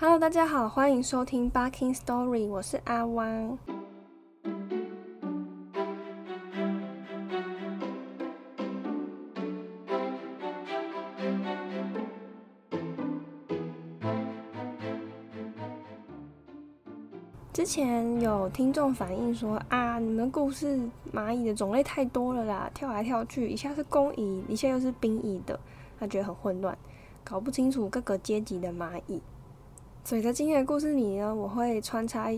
Hello，大家好，欢迎收听《Barking Story》，我是阿汪。之前有听众反映说啊，你们故事蚂蚁的种类太多了啦，跳来跳去，一下是工蚁，一下又是兵蚁的，他觉得很混乱，搞不清楚各个阶级的蚂蚁。所以在今天的故事里呢，我会穿插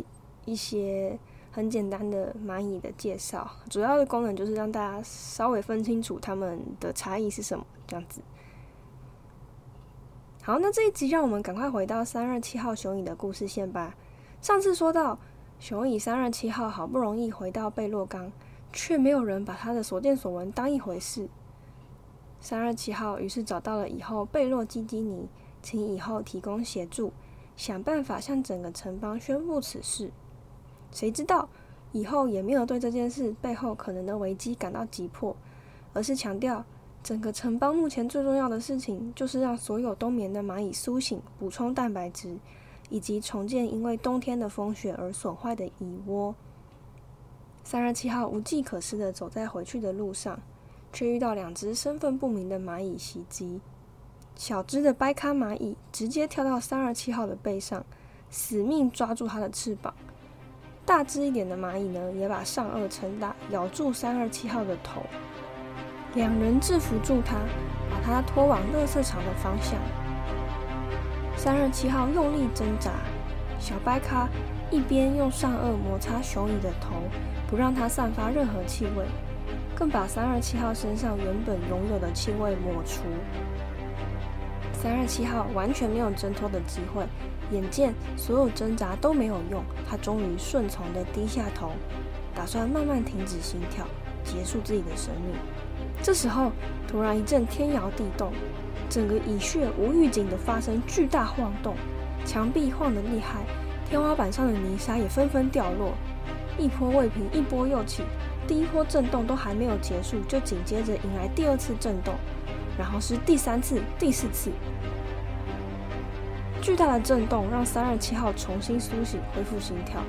一些很简单的蚂蚁的介绍，主要的功能就是让大家稍微分清楚它们的差异是什么，这样子。好，那这一集让我们赶快回到三二七号雄蚁的故事线吧。上次说到，雄蚁三二七号好不容易回到贝洛冈，却没有人把他的所见所闻当一回事。三二七号于是找到了以后贝洛基基尼，请以后提供协助，想办法向整个城邦宣布此事。谁知道以后也没有对这件事背后可能的危机感到急迫，而是强调整个城邦目前最重要的事情就是让所有冬眠的蚂蚁苏醒，补充蛋白质。以及重建因为冬天的风雪而损坏的蚁窝。三二七号无计可施的走在回去的路上，却遇到两只身份不明的蚂蚁袭击。小只的掰咖蚂蚁直接跳到三二七号的背上，死命抓住它的翅膀。大只一点的蚂蚁呢，也把上颚撑大，咬住三二七号的头。两人制服住它，把它拖往垃圾场的方向。三二七号用力挣扎，小白卡一边用上颚摩擦雄蚁的头，不让它散发任何气味，更把三二七号身上原本拥有的气味抹除。三二七号完全没有挣脱的机会，眼见所有挣扎都没有用，他终于顺从的低下头，打算慢慢停止心跳，结束自己的生命。这时候，突然一阵天摇地动。整个蚁穴无预警的发生巨大晃动，墙壁晃得厉害，天花板上的泥沙也纷纷掉落，一波未平，一波又起。第一波震动都还没有结束，就紧接着迎来第二次震动，然后是第三次、第四次。巨大的震动让三二七号重新苏醒，恢复心跳。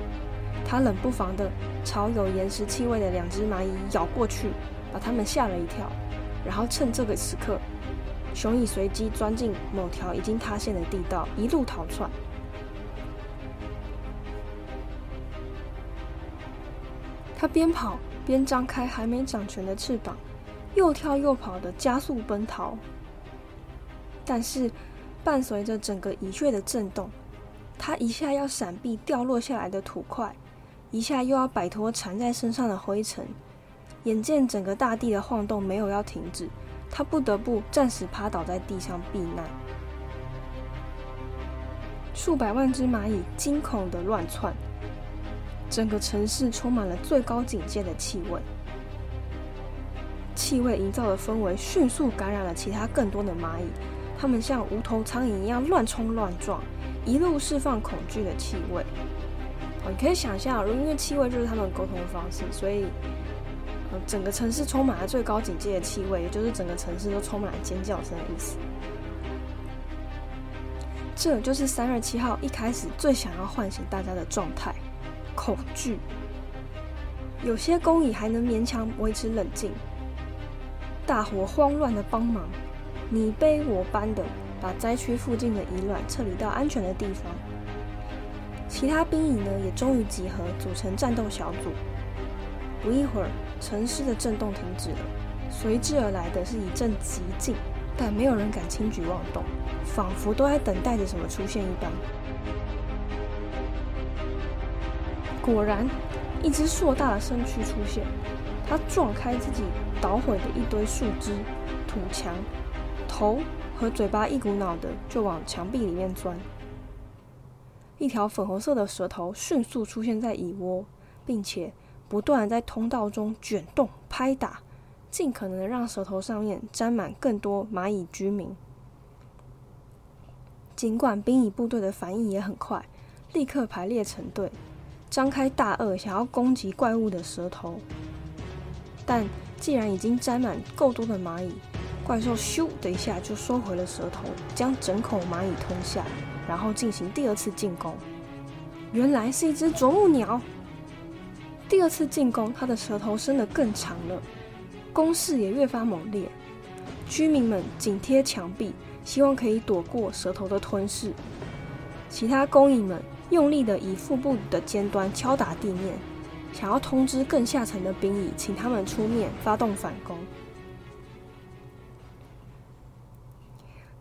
他冷不防的朝有岩石气味的两只蚂蚁咬过去，把它们吓了一跳，然后趁这个时刻。雄蚁随机钻进某条已经塌陷的地道，一路逃窜。他边跑边张开还没长全的翅膀，又跳又跑的加速奔逃。但是，伴随着整个蚁穴的震动，它一下要闪避掉落下来的土块，一下又要摆脱缠在身上的灰尘。眼见整个大地的晃动没有要停止。他不得不暂时趴倒在地上避难。数百万只蚂蚁惊恐的乱窜，整个城市充满了最高警戒的气味。气味营造的氛围迅速感染了其他更多的蚂蚁，它们像无头苍蝇一样乱冲乱撞，一路释放恐惧的气味。哦你可以想象，如因为气味就是他们沟通的方式，所以。整个城市充满了最高警戒的气味，也就是整个城市都充满了尖叫声的意思。这就是三月七号一开始最想要唤醒大家的状态——恐惧。有些工蚁还能勉强维持冷静，大伙慌乱的帮忙，你背我搬的把灾区附近的遗卵撤离到安全的地方。其他兵营呢，也终于集合，组成战斗小组。不一会儿。城市的震动停止了，随之而来的是一阵寂静，但没有人敢轻举妄动，仿佛都在等待着什么出现一般。果然，一只硕大的身躯出现，它撞开自己捣毁的一堆树枝、土墙，头和嘴巴一股脑的就往墙壁里面钻。一条粉红色的舌头迅速出现在蚁窝，并且。不断在通道中卷动、拍打，尽可能让舌头上面沾满更多蚂蚁居民。尽管兵蚁部队的反应也很快，立刻排列成队，张开大颚想要攻击怪物的舌头。但既然已经沾满够多的蚂蚁，怪兽咻的一下就收回了舌头，将整口蚂蚁吞下。然后进行第二次进攻。原来是一只啄木鸟。第二次进攻，它的舌头伸得更长了，攻势也越发猛烈。居民们紧贴墙壁，希望可以躲过舌头的吞噬。其他工蚁们用力的以腹部的尖端敲打地面，想要通知更下层的兵蚁，请他们出面发动反攻。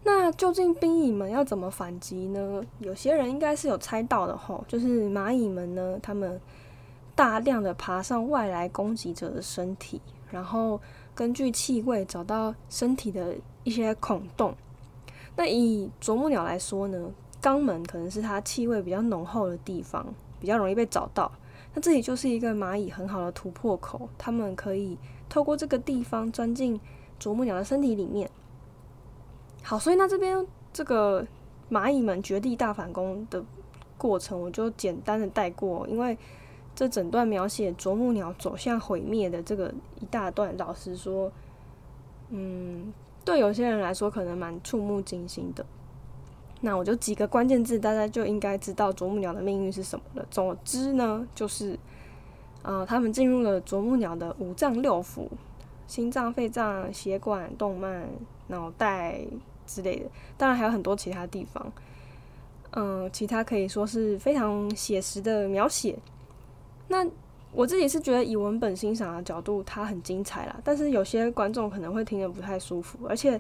那究竟兵蚁们要怎么反击呢？有些人应该是有猜到的吼，就是蚂蚁们呢，他们大量的爬上外来攻击者的身体，然后根据气味找到身体的一些孔洞。那以啄木鸟来说呢，肛门可能是它气味比较浓厚的地方，比较容易被找到。那这里就是一个蚂蚁很好的突破口，它们可以透过这个地方钻进啄木鸟的身体里面。好，所以那这边这个蚂蚁们绝地大反攻的过程，我就简单的带过，因为这整段描写啄木鸟走向毁灭的这个一大段，老实说，嗯，对有些人来说可能蛮触目惊心的。那我就几个关键字，大家就应该知道啄木鸟的命运是什么了。总之呢，就是呃，他们进入了啄木鸟的五脏六腑：心脏、肺脏、血管、动脉、脑袋。之类的，当然还有很多其他地方，嗯，其他可以说是非常写实的描写。那我自己是觉得以文本欣赏的角度，它很精彩啦。但是有些观众可能会听得不太舒服，而且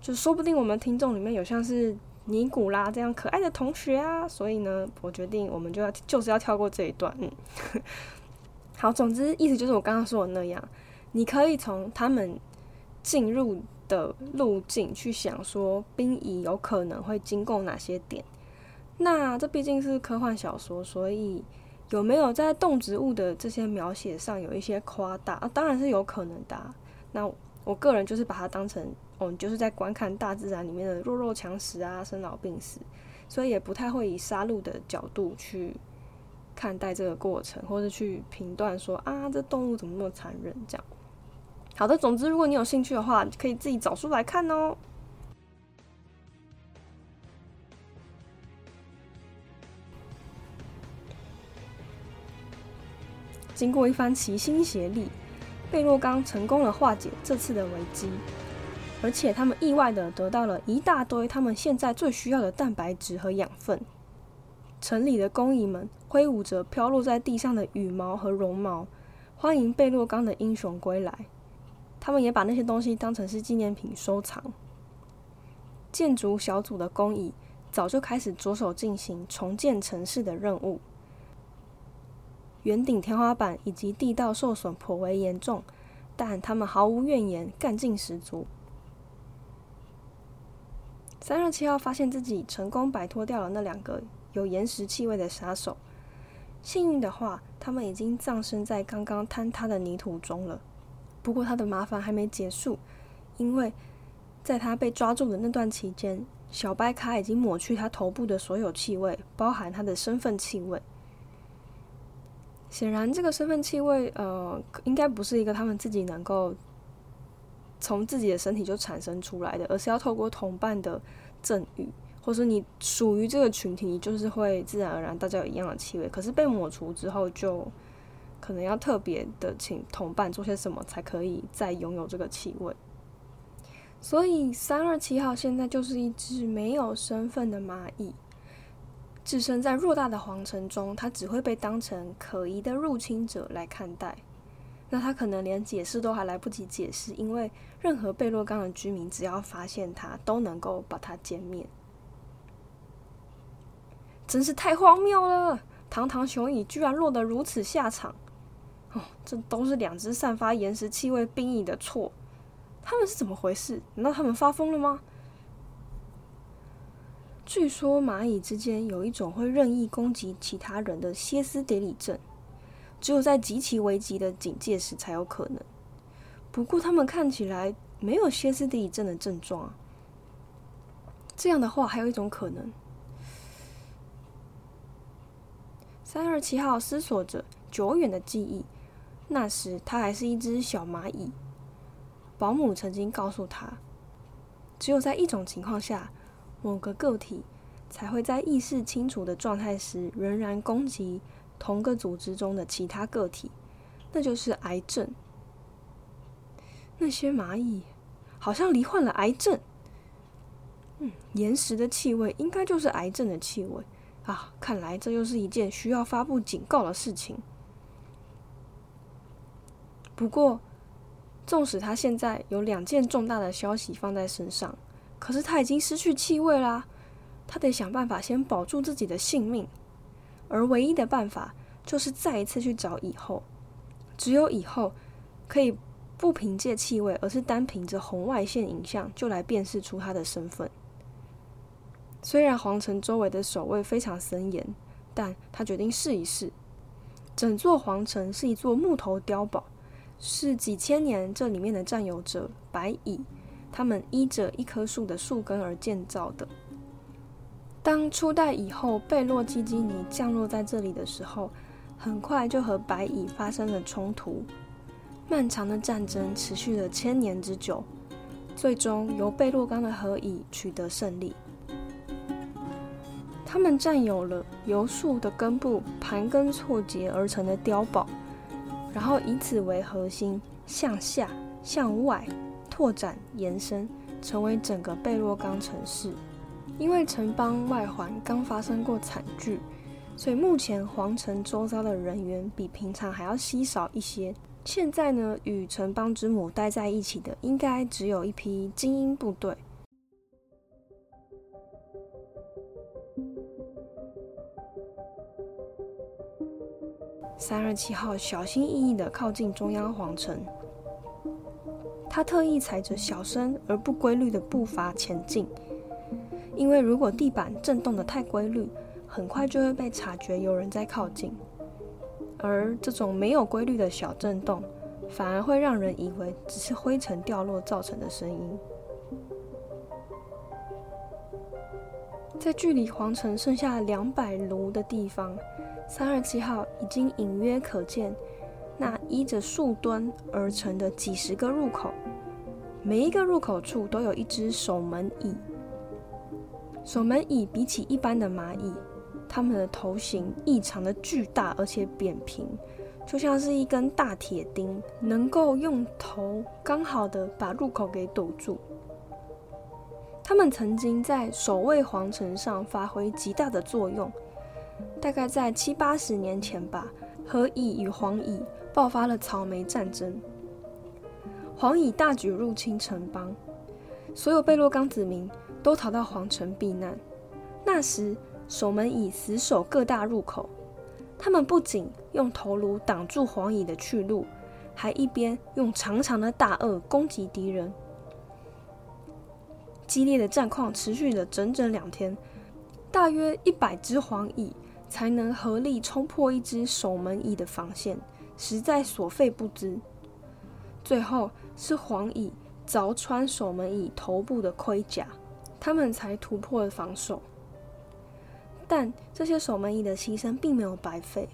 就说不定我们听众里面有像是尼古拉这样可爱的同学啊，所以呢，我决定我们就要就是要跳过这一段。嗯，好，总之意思就是我刚刚说的那样，你可以从他们进入。的路径去想说兵蚁有可能会经过哪些点？那这毕竟是科幻小说，所以有没有在动植物的这些描写上有一些夸大？啊，当然是有可能的。那我个人就是把它当成，哦，就是在观看大自然里面的弱肉强食啊、生老病死，所以也不太会以杀戮的角度去看待这个过程，或者去评断说啊，这动物怎么那么残忍这样。好的，总之，如果你有兴趣的话，可以自己找书来看哦。经过一番齐心协力，贝洛刚成功了化解这次的危机，而且他们意外的得到了一大堆他们现在最需要的蛋白质和养分。城里的工蚁们挥舞着飘落在地上的羽毛和绒毛，欢迎贝洛刚的英雄归来。他们也把那些东西当成是纪念品收藏。建筑小组的工蚁早就开始着手进行重建城市的任务。圆顶天花板以及地道受损颇为严重，但他们毫无怨言，干劲十足。三二七号发现自己成功摆脱掉了那两个有岩石气味的杀手。幸运的话，他们已经葬身在刚刚坍塌的泥土中了。不过他的麻烦还没结束，因为在他被抓住的那段期间，小白卡已经抹去他头部的所有气味，包含他的身份气味。显然，这个身份气味，呃，应该不是一个他们自己能够从自己的身体就产生出来的，而是要透过同伴的赠予，或者你属于这个群体，你就是会自然而然大家有一样的气味。可是被抹除之后就。可能要特别的请同伴做些什么，才可以再拥有这个气味。所以三二七号现在就是一只没有身份的蚂蚁，置身在偌大的皇城中，它只会被当成可疑的入侵者来看待。那他可能连解释都还来不及解释，因为任何贝洛冈的居民只要发现他，都能够把他歼灭。真是太荒谬了！堂堂雄蚁居然落得如此下场。哦，这都是两只散发岩石气味兵蚁的错。他们是怎么回事？难道他们发疯了吗？据说蚂蚁之间有一种会任意攻击其他人的歇斯底里症，只有在极其危急的警戒时才有可能。不过他们看起来没有歇斯底里症的症状啊。这样的话，还有一种可能。三二七号思索着久远的记忆。那时，他还是一只小蚂蚁。保姆曾经告诉他，只有在一种情况下，某个个体才会在意识清楚的状态时，仍然攻击同个组织中的其他个体，那就是癌症。那些蚂蚁好像罹患了癌症。嗯，岩石的气味应该就是癌症的气味啊！看来这又是一件需要发布警告的事情。不过，纵使他现在有两件重大的消息放在身上，可是他已经失去气味啦。他得想办法先保住自己的性命，而唯一的办法就是再一次去找以后。只有以后可以不凭借气味，而是单凭着红外线影像就来辨识出他的身份。虽然皇城周围的守卫非常森严，但他决定试一试。整座皇城是一座木头碉堡，是几千年这里面的占有者白蚁，他们依着一棵树的树根而建造的。当初代以后贝洛基基尼降落在这里的时候，很快就和白蚁发生了冲突。漫长的战争持续了千年之久，最终由贝洛冈的和蚁取得胜利。他们占有了由树的根部盘根错节而成的碉堡，然后以此为核心向下、向外拓展延伸，成为整个贝洛冈城市。因为城邦外环刚发生过惨剧，所以目前皇城周遭的人员比平常还要稀少一些。现在呢，与城邦之母待在一起的，应该只有一批精英部队。三二七号小心翼翼的靠近中央皇城，他特意踩着小声而不规律的步伐前进。因为如果地板震动的太规律，很快就会被察觉有人在靠近。而这种没有规律的小震动，反而会让人以为只是灰尘掉落造成的声音。在距离皇城剩下两百卢的地方，三二七号已经隐约可见那依着树墩而成的几十个入口，每一个入口处都有一只守门椅。守门蚁比起一般的蚂蚁，它们的头型异常的巨大，而且扁平，就像是一根大铁钉，能够用头刚好的把入口给堵住。它们曾经在守卫皇城上发挥极大的作用，大概在七八十年前吧，和蚁与黄蚁爆发了草莓战争，黄蚁大举入侵城邦，所有贝洛冈子民。都逃到皇城避难。那时，守门蚁死守各大入口，他们不仅用头颅挡住黄蚁的去路，还一边用长长的大颚攻击敌人。激烈的战况持续了整整两天，大约一百只黄蚁才能合力冲破一只守门蚁的防线，实在所费不赀。最后是黄蚁凿穿守门蚁头部的盔甲。他们才突破了防守，但这些守门蚁的牺牲并没有白费。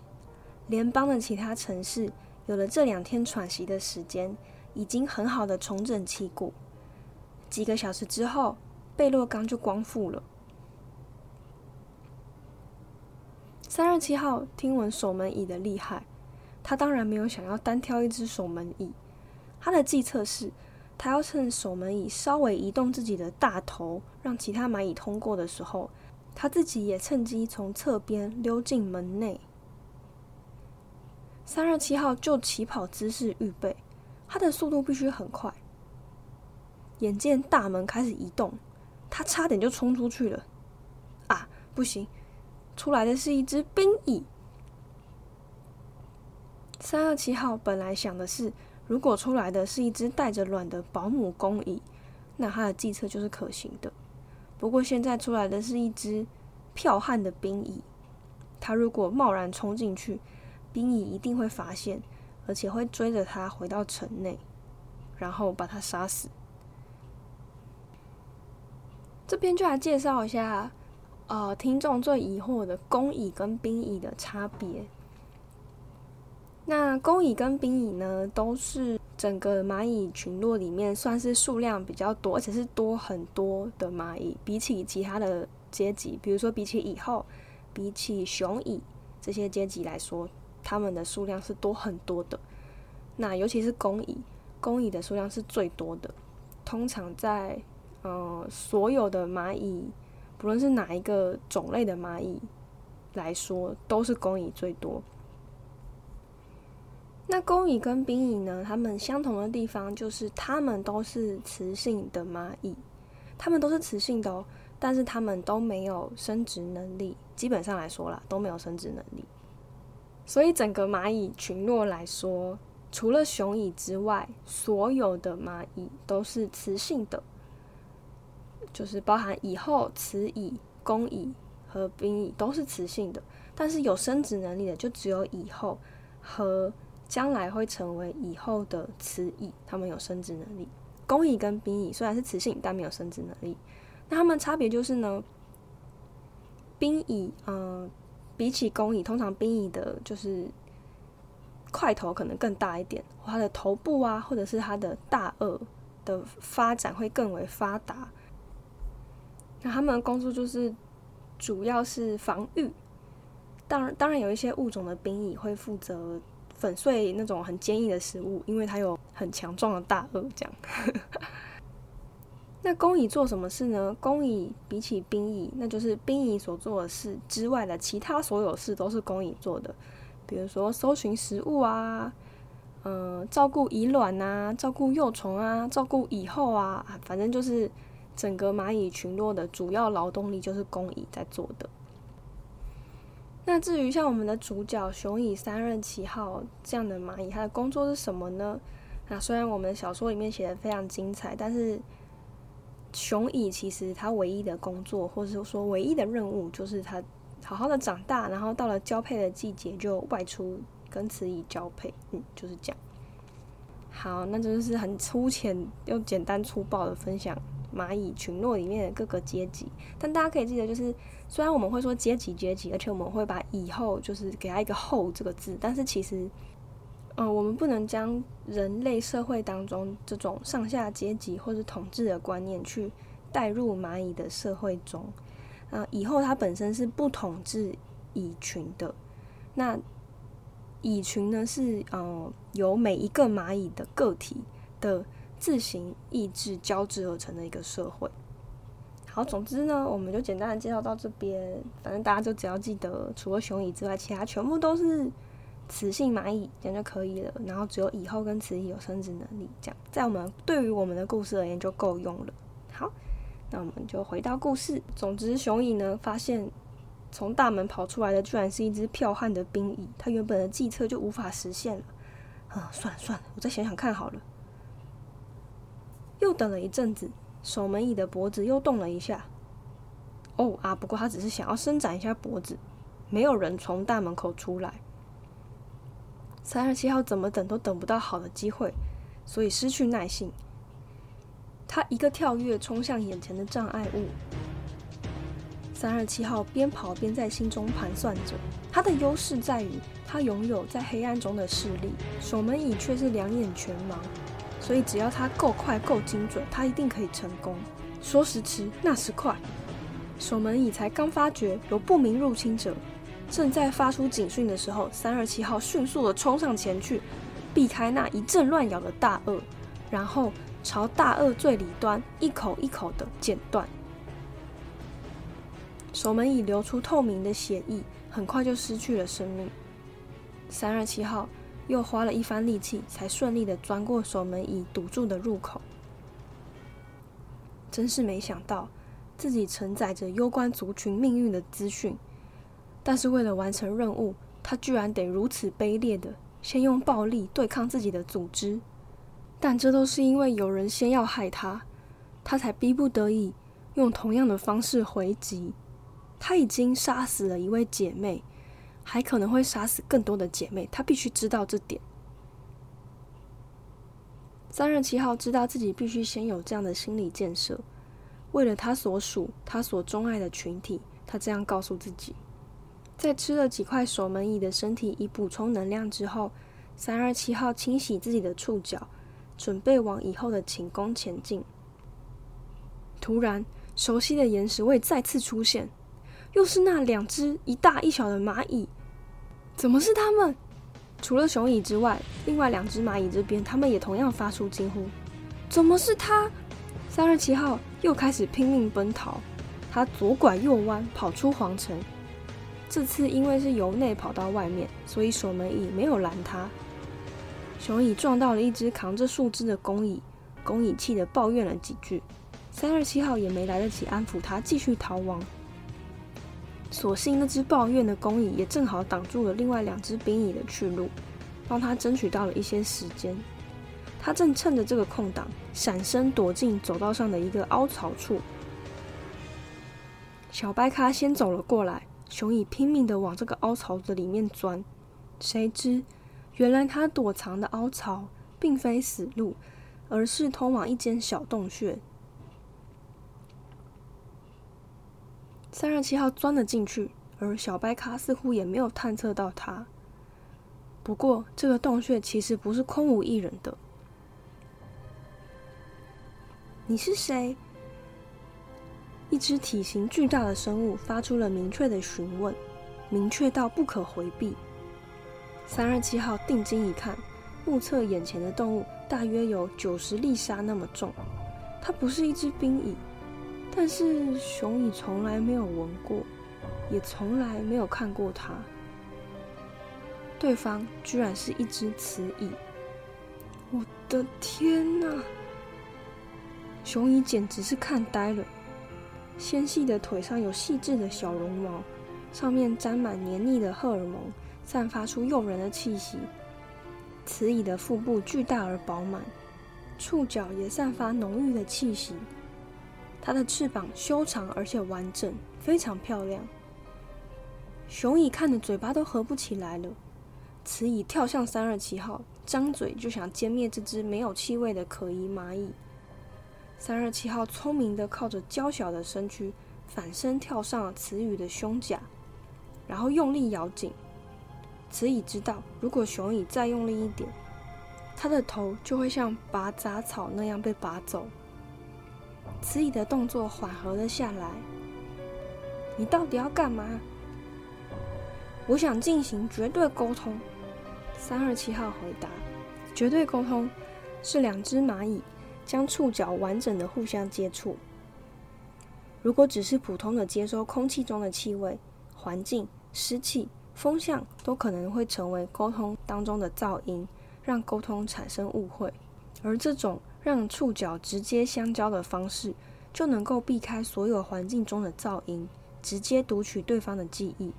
联邦的其他城市有了这两天喘息的时间，已经很好的重整旗鼓。几个小时之后，贝洛冈就光复了。三十七号听闻守门蚁的厉害，他当然没有想要单挑一只守门蚁，他的计策是。他要趁守门蚁稍微移动自己的大头，让其他蚂蚁通过的时候，他自己也趁机从侧边溜进门内。三二七号就起跑姿势预备，他的速度必须很快。眼见大门开始移动，他差点就冲出去了。啊，不行！出来的是一只兵蚁。三二七号本来想的是。如果出来的是一只带着卵的保姆工蚁，那他的计策就是可行的。不过现在出来的是一只剽悍的兵蚁，他如果贸然冲进去，兵蚁一定会发现，而且会追着他回到城内，然后把他杀死。这边就来介绍一下，呃，听众最疑惑的工蚁跟兵蚁的差别。那工蚁跟兵蚁呢，都是整个蚂蚁群落里面算是数量比较多，而且是多很多的蚂蚁。比起其他的阶级，比如说比起蚁后、比起雄蚁这些阶级来说，它们的数量是多很多的。那尤其是工蚁，工蚁的数量是最多的。通常在呃所有的蚂蚁，不论是哪一个种类的蚂蚁来说，都是工蚁最多。那公蚁跟兵蚁呢？它们相同的地方就是它们都是雌性的蚂蚁，它们都是雌性的哦，但是它们都没有生殖能力。基本上来说啦，都没有生殖能力。所以整个蚂蚁群落来说。除了雄蚁之外，所有的蚂蚁都是雌性的，就是包含蚁后、雌蚁、公蚁和兵蚁都是雌性的。但是有生殖能力的就只有蚁后和将来会成为以后的雌蚁，它们有生殖能力。工蚁跟兵蚁虽然是雌性，但没有生殖能力。那它们差别就是呢，兵蚁嗯，比起工蚁，通常兵蚁的就是。块头可能更大一点，它的头部啊，或者是它的大颚的发展会更为发达。那它们的工作就是主要是防御。当然，当然有一些物种的兵蚁会负责粉碎那种很坚硬的食物，因为它有很强壮的大颚。这样。那工蚁做什么事呢？工蚁比起兵蚁，那就是兵蚁所做的事之外的其他所有事都是工蚁做的。比如说，搜寻食物啊，嗯，照顾蚁卵啊，照顾幼虫啊，照顾蚁后啊，反正就是整个蚂蚁群落的主要劳动力就是工蚁在做的。那至于像我们的主角雄蚁三任七号这样的蚂蚁，它的工作是什么呢？那虽然我们小说里面写的非常精彩，但是雄蚁其实它唯一的工作，或者说唯一的任务，就是它。好好的长大，然后到了交配的季节就外出跟雌蚁交配，嗯，就是这样。好，那这就是很粗浅又简单粗暴的分享蚂蚁群落里面的各个阶级。但大家可以记得，就是虽然我们会说阶级阶级，而且我们会把以后就是给它一个后这个字，但是其实，嗯，我们不能将人类社会当中这种上下阶级或者统治的观念去带入蚂蚁的社会中。啊，以后它本身是不统治蚁群的。那蚁群呢，是呃由每一个蚂蚁的个体的自行意志交织而成的一个社会。好，总之呢，我们就简单的介绍到这边。反正大家就只要记得，除了雄蚁之外，其他全部都是雌性蚂蚁，这样就可以了。然后只有蚁后跟雌蚁有生殖能力，这样在我们对于我们的故事而言就够用了。好。那我们就回到故事。总之，雄蚁呢发现从大门跑出来的居然是一只剽悍的兵蚁，它原本的计策就无法实现了。啊，算了算了，我再想想看好了。又等了一阵子，守门蚁的脖子又动了一下。哦啊，不过他只是想要伸展一下脖子。没有人从大门口出来。三十七号怎么等都等不到好的机会，所以失去耐性。他一个跳跃，冲向眼前的障碍物。三二七号边跑边在心中盘算着，他的优势在于他拥有在黑暗中的视力，守门蚁却是两眼全盲，所以只要他够快、够精准，他一定可以成功。说时迟，那时快，守门蚁才刚发觉有不明入侵者，正在发出警讯的时候，三二七号迅速的冲上前去，避开那一阵乱咬的大鳄，然后。朝大鳄最里端一口一口的剪断，守门蚁流出透明的血液，很快就失去了生命。三二七号又花了一番力气，才顺利的钻过守门蚁堵住的入口。真是没想到，自己承载着攸关族群命运的资讯，但是为了完成任务，他居然得如此卑劣的先用暴力对抗自己的组织。但这都是因为有人先要害他，他才逼不得已用同样的方式回击。他已经杀死了一位姐妹，还可能会杀死更多的姐妹。他必须知道这点。三任七号知道自己必须先有这样的心理建设，为了他所属、他所钟爱的群体，他这样告诉自己。在吃了几块守门蚁的身体以补充能量之后，三二七号清洗自己的触角。准备往以后的寝宫前进。突然，熟悉的岩石位再次出现，又是那两只一大一小的蚂蚁。怎么是他们？除了雄蚁之外，另外两只蚂蚁这边，他们也同样发出惊呼：“怎么是他？”三二七号又开始拼命奔逃，他左拐右弯跑出皇城。这次因为是由内跑到外面，所以守门蚁没有拦他。雄蚁撞到了一只扛着树枝的公蚁，公蚁气得抱怨了几句。三二七号也没来得及安抚他，继续逃亡。所幸那只抱怨的工蚁也正好挡住了另外两只兵蚁的去路，帮他争取到了一些时间。他正趁着这个空档，闪身躲进走道上的一个凹槽处。小白咖先走了过来，熊蚁拼命的往这个凹槽子里面钻，谁知原来他躲藏的凹槽并非死路，而是通往一间小洞穴。三二七号钻了进去，而小白咖似乎也没有探测到他。不过，这个洞穴其实不是空无一人的。你是谁？一只体型巨大的生物发出了明确的询问，明确到不可回避。三二七号定睛一看，目测眼前的动物大约有九十粒沙那么重，它不是一只冰蚁。但是熊蚁从来没有闻过，也从来没有看过它。对方居然是一只雌蚁！我的天哪！熊蚁简直是看呆了。纤细的腿上有细致的小绒毛，上面沾满黏腻的荷尔蒙，散发出诱人的气息。雌蚁的腹部巨大而饱满，触角也散发浓郁的气息。它的翅膀修长而且完整，非常漂亮。雄蚁看的嘴巴都合不起来了。雌蚁跳向三二七号，张嘴就想歼灭这只没有气味的可疑蚂蚁。三二七号聪明的靠着娇小的身躯反身跳上了雌蚁的胸甲，然后用力咬紧。雌蚁知道，如果雄蚁再用力一点，它的头就会像拔杂草那样被拔走。慈蚁的动作缓和了下来。你到底要干嘛？我想进行绝对沟通。三二七号回答：“绝对沟通是两只蚂蚁将触角完整的互相接触。如果只是普通的接收空气中的气味、环境、湿气、风向，都可能会成为沟通当中的噪音，让沟通产生误会。而这种……”让触角直接相交的方式，就能够避开所有环境中的噪音，直接读取对方的记忆，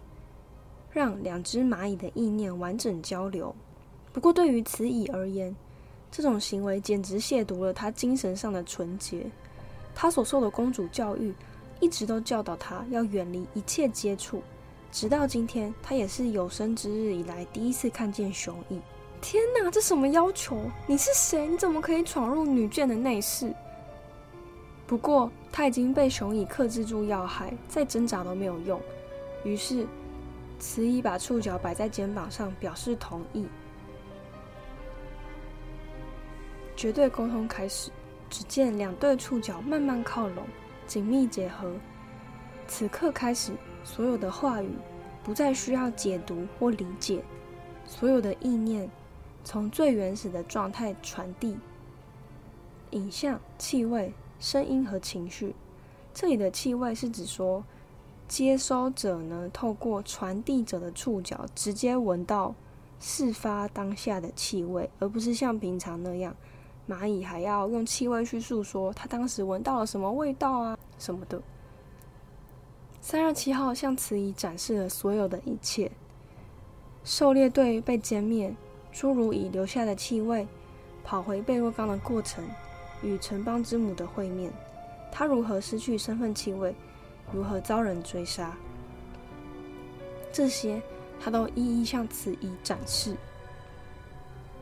让两只蚂蚁的意念完整交流。不过，对于雌蚁而言，这种行为简直亵渎了它精神上的纯洁。它所受的公主教育，一直都教导它要远离一切接触。直到今天，它也是有生之日以来第一次看见雄蚁。天哪，这什么要求？你是谁？你怎么可以闯入女眷的内室？不过他已经被熊蚁克制住要害，再挣扎都没有用。于是，雌蚁把触角摆在肩膀上，表示同意。绝对沟通开始。只见两对触角慢慢靠拢，紧密结合。此刻开始，所有的话语不再需要解读或理解，所有的意念。从最原始的状态传递影像、气味、声音和情绪。这里的气味是指说，接收者呢透过传递者的触角直接闻到事发当下的气味，而不是像平常那样，蚂蚁还要用气味去诉说它当时闻到了什么味道啊什么的。三二七号向雌蚁展示了所有的一切，狩猎队被歼灭。侏儒蚁留下的气味，跑回贝洛冈的过程，与城邦之母的会面，他如何失去身份气味，如何遭人追杀，这些他都一一向此蚁展示。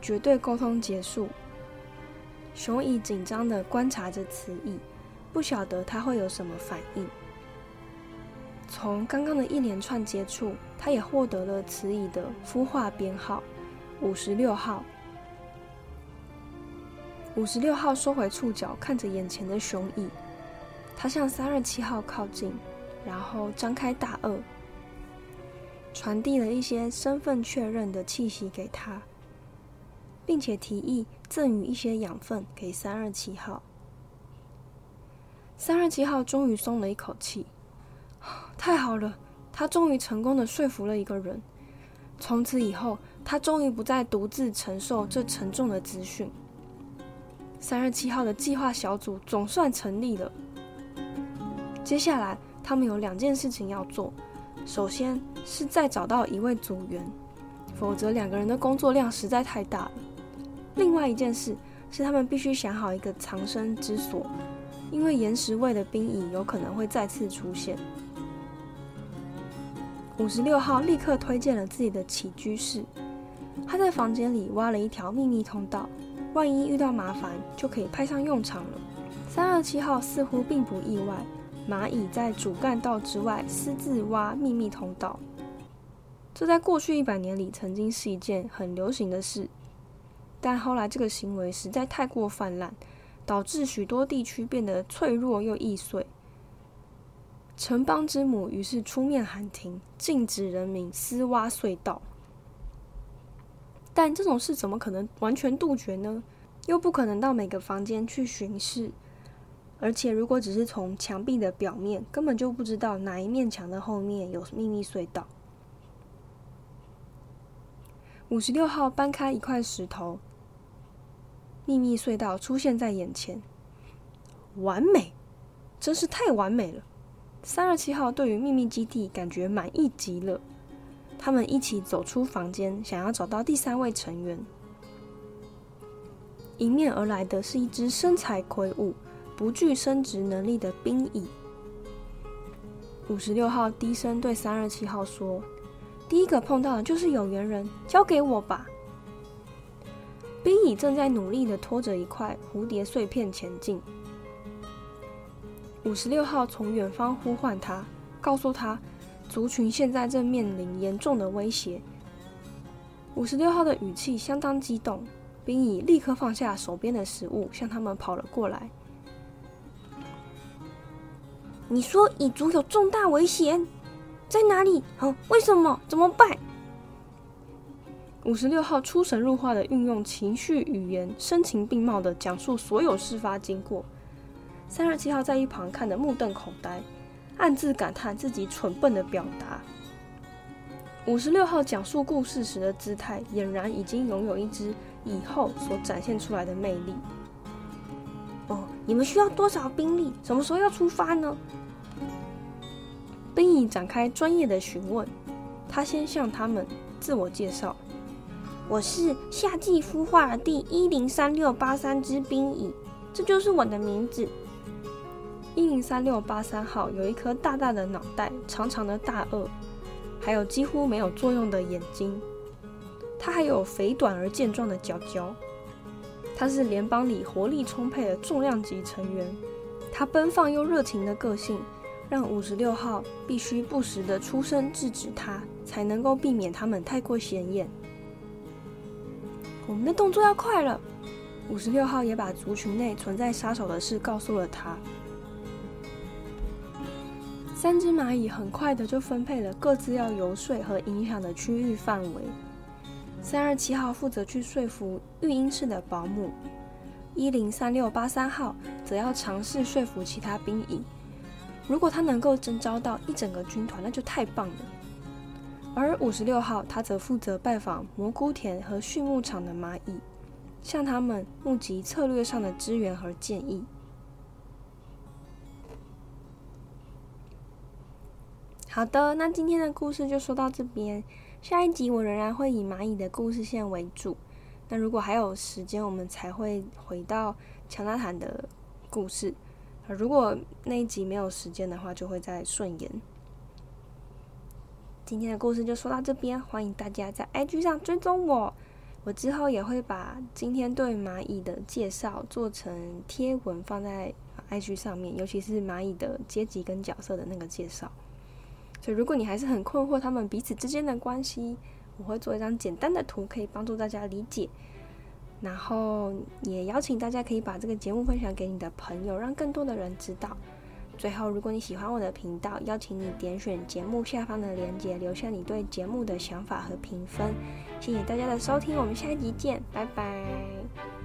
绝对沟通结束，雄蚁紧张的观察着此蚁，不晓得他会有什么反应。从刚刚的一连串接触，他也获得了此蚁的孵化编号。五十六号，五十六号收回触角，看着眼前的熊蚁。他向三二七号靠近，然后张开大颚，传递了一些身份确认的气息给他，并且提议赠予一些养分给三二七号。三二七号终于松了一口气，太好了，他终于成功的说服了一个人。从此以后，他终于不再独自承受这沉重的资讯。三二七号的计划小组总算成立了。接下来，他们有两件事情要做：首先是再找到一位组员，否则两个人的工作量实在太大了；另外一件事是，他们必须想好一个藏身之所，因为岩石卫的兵蚁有可能会再次出现。五十六号立刻推荐了自己的起居室，他在房间里挖了一条秘密通道，万一遇到麻烦就可以派上用场了。三二七号似乎并不意外，蚂蚁在主干道之外私自挖秘密通道，这在过去一百年里曾经是一件很流行的事，但后来这个行为实在太过泛滥，导致许多地区变得脆弱又易碎。城邦之母于是出面喊停，禁止人民私挖隧道。但这种事怎么可能完全杜绝呢？又不可能到每个房间去巡视，而且如果只是从墙壁的表面，根本就不知道哪一面墙的后面有秘密隧道。五十六号搬开一块石头，秘密隧道出现在眼前，完美，真是太完美了。三二七号对于秘密基地感觉满意极了。他们一起走出房间，想要找到第三位成员。迎面而来的是一只身材魁梧、不具生殖能力的兵蚁。五十六号低声对三二七号说：“第一个碰到的就是有缘人，交给我吧。”兵蚁正在努力的拖着一块蝴蝶碎片前进。五十六号从远方呼唤他，告诉他族群现在正面临严重的威胁。五十六号的语气相当激动，兵蚁立刻放下手边的食物，向他们跑了过来。你说蚁族有重大危险，在哪里？好，为什么？怎么办？五十六号出神入化的运用情绪语言，声情并茂的讲述所有事发经过。三二七号在一旁看得目瞪口呆，暗自感叹自己蠢笨的表达。五十六号讲述故事时的姿态，俨然已经拥有一只蚁后所展现出来的魅力。哦，你们需要多少兵力？什么时候要出发呢？兵蚁展开专业的询问。他先向他们自我介绍：“我是夏季孵化第一零三六八三只兵蚁，这就是我的名字。”一零三六八三号有一颗大大的脑袋、长长的大颚，还有几乎没有作用的眼睛。它还有肥短而健壮的脚脚。它是联邦里活力充沛的重量级成员。它奔放又热情的个性，让五十六号必须不时的出声制止它，才能够避免他们太过显眼。我们的动作要快了。五十六号也把族群内存在杀手的事告诉了他。三只蚂蚁很快的就分配了各自要游说和影响的区域范围。三二七号负责去说服育婴室的保姆，一零三六八三号则要尝试说服其他兵蚁。如果他能够征召到一整个军团，那就太棒了。而五十六号他则负责拜访蘑菇田和畜牧场的蚂蚁，向他们募集策略上的支援和建议。好的，那今天的故事就说到这边。下一集我仍然会以蚂蚁的故事线为主。那如果还有时间，我们才会回到乔纳坦的故事。如果那一集没有时间的话，就会再顺延。今天的故事就说到这边，欢迎大家在 IG 上追踪我。我之后也会把今天对蚂蚁的介绍做成贴文放在 IG 上面，尤其是蚂蚁的阶级跟角色的那个介绍。所以，如果你还是很困惑他们彼此之间的关系，我会做一张简单的图，可以帮助大家理解。然后也邀请大家可以把这个节目分享给你的朋友，让更多的人知道。最后，如果你喜欢我的频道，邀请你点选节目下方的链接，留下你对节目的想法和评分。谢谢大家的收听，我们下一集见，拜拜。